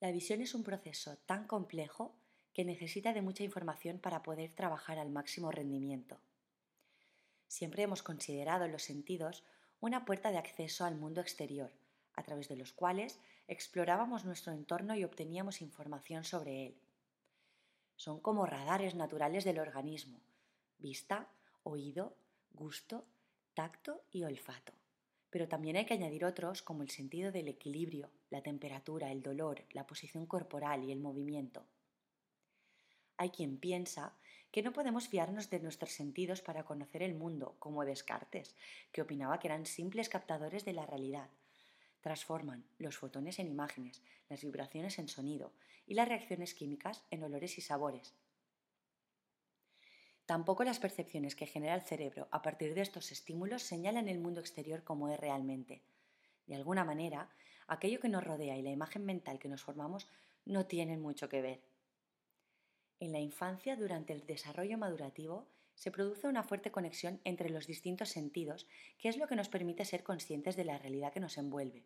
La visión es un proceso tan complejo que necesita de mucha información para poder trabajar al máximo rendimiento. Siempre hemos considerado los sentidos una puerta de acceso al mundo exterior, a través de los cuales explorábamos nuestro entorno y obteníamos información sobre él. Son como radares naturales del organismo, vista, oído, gusto, tacto y olfato. Pero también hay que añadir otros como el sentido del equilibrio, la temperatura, el dolor, la posición corporal y el movimiento. Hay quien piensa que no podemos fiarnos de nuestros sentidos para conocer el mundo, como Descartes, que opinaba que eran simples captadores de la realidad. Transforman los fotones en imágenes, las vibraciones en sonido y las reacciones químicas en olores y sabores. Tampoco las percepciones que genera el cerebro a partir de estos estímulos señalan el mundo exterior como es realmente. De alguna manera, aquello que nos rodea y la imagen mental que nos formamos no tienen mucho que ver. En la infancia, durante el desarrollo madurativo, se produce una fuerte conexión entre los distintos sentidos, que es lo que nos permite ser conscientes de la realidad que nos envuelve.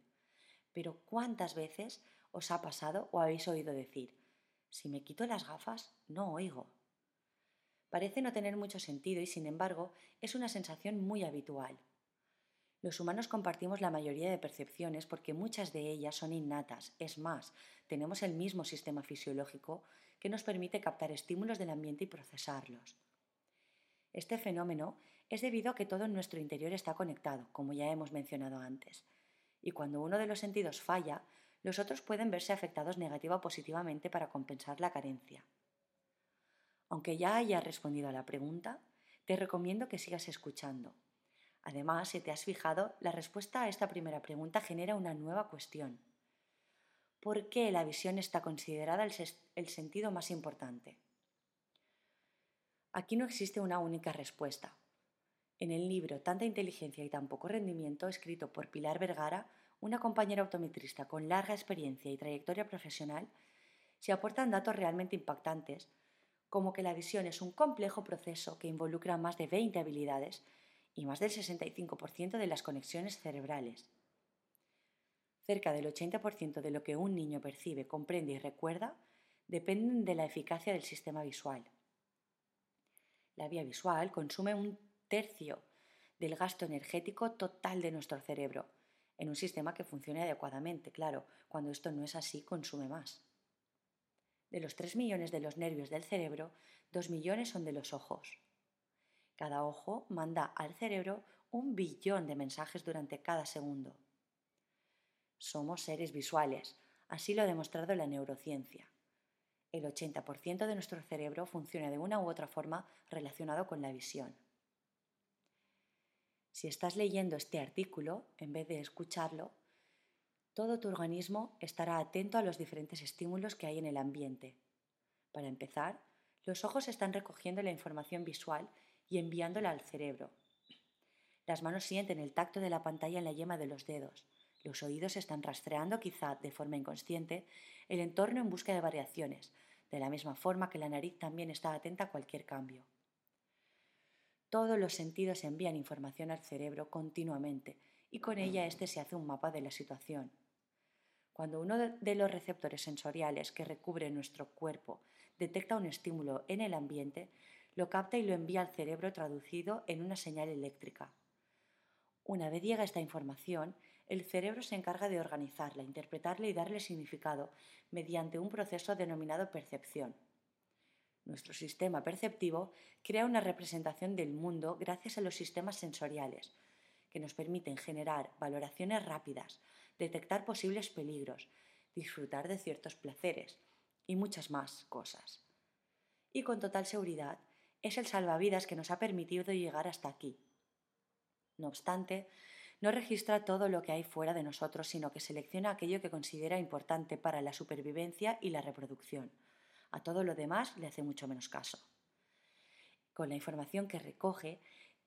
Pero ¿cuántas veces os ha pasado o habéis oído decir, si me quito las gafas, no oigo? Parece no tener mucho sentido y, sin embargo, es una sensación muy habitual. Los humanos compartimos la mayoría de percepciones porque muchas de ellas son innatas. Es más, tenemos el mismo sistema fisiológico que nos permite captar estímulos del ambiente y procesarlos. Este fenómeno es debido a que todo en nuestro interior está conectado, como ya hemos mencionado antes, y cuando uno de los sentidos falla, los otros pueden verse afectados negativa o positivamente para compensar la carencia. Aunque ya hayas respondido a la pregunta, te recomiendo que sigas escuchando. Además, si te has fijado, la respuesta a esta primera pregunta genera una nueva cuestión. ¿Por qué la visión está considerada el, sentido más importante? Aquí no existe una única respuesta. En el libro Tanta inteligencia y tan poco rendimiento, escrito por Pilar Vergara, una compañera autometrista con larga experiencia y trayectoria profesional, se aportan datos realmente impactantes como que la visión es un complejo proceso que involucra más de 20 habilidades y más del 65% de las conexiones cerebrales. Cerca del 80% de lo que un niño percibe, comprende y recuerda dependen de la eficacia del sistema visual. La vía visual consume un tercio del gasto energético total de nuestro cerebro, en un sistema que funcione adecuadamente. Claro, cuando esto no es así, consume más. De los 3 millones de los nervios del cerebro, 2 millones son de los ojos. Cada ojo manda al cerebro un billón de mensajes durante cada segundo. Somos seres visuales, así lo ha demostrado la neurociencia. El 80% de nuestro cerebro funciona de una u otra forma relacionado con la visión. Si estás leyendo este artículo, en vez de escucharlo, todo tu organismo estará atento a los diferentes estímulos que hay en el ambiente. Para empezar, los ojos están recogiendo la información visual y enviándola al cerebro. Las manos sienten el tacto de la pantalla en la yema de los dedos. Los oídos están rastreando, quizá de forma inconsciente, el entorno en busca de variaciones, de la misma forma que la nariz también está atenta a cualquier cambio. Todos los sentidos envían información al cerebro continuamente y con ella éste se hace un mapa de la situación, cuando uno de los receptores sensoriales que recubre nuestro cuerpo detecta un estímulo en el ambiente, lo capta y lo envía al cerebro traducido en una señal eléctrica. Una vez llega esta información, el cerebro se encarga de organizarla, interpretarla y darle significado mediante un proceso denominado percepción. Nuestro sistema perceptivo crea una representación del mundo gracias a los sistemas sensoriales, que nos permiten generar valoraciones rápidas, detectar posibles peligros, disfrutar de ciertos placeres y muchas más cosas. Y con total seguridad es el salvavidas que nos ha permitido llegar hasta aquí. No obstante, no registra todo lo que hay fuera de nosotros, sino que selecciona aquello que considera importante para la supervivencia y la reproducción. A todo lo demás le hace mucho menos caso. Con la información que recoge,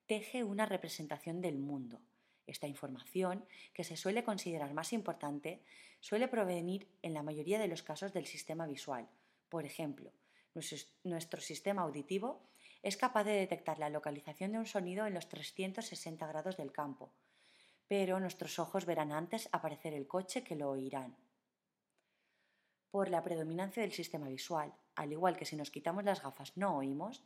teje una representación del mundo, esta información, que se suele considerar más importante, suele provenir en la mayoría de los casos del sistema visual. Por ejemplo, nuestro sistema auditivo es capaz de detectar la localización de un sonido en los 360 grados del campo, pero nuestros ojos verán antes aparecer el coche que lo oirán. por la predominancia del sistema visual. Al igual que si nos quitamos las gafas no oímos,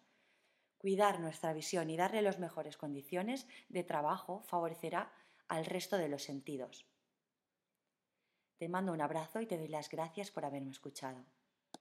cuidar nuestra visión y darle las mejores condiciones de trabajo favorecerá al resto de los sentidos. Te mando un abrazo y te doy las gracias por haberme escuchado.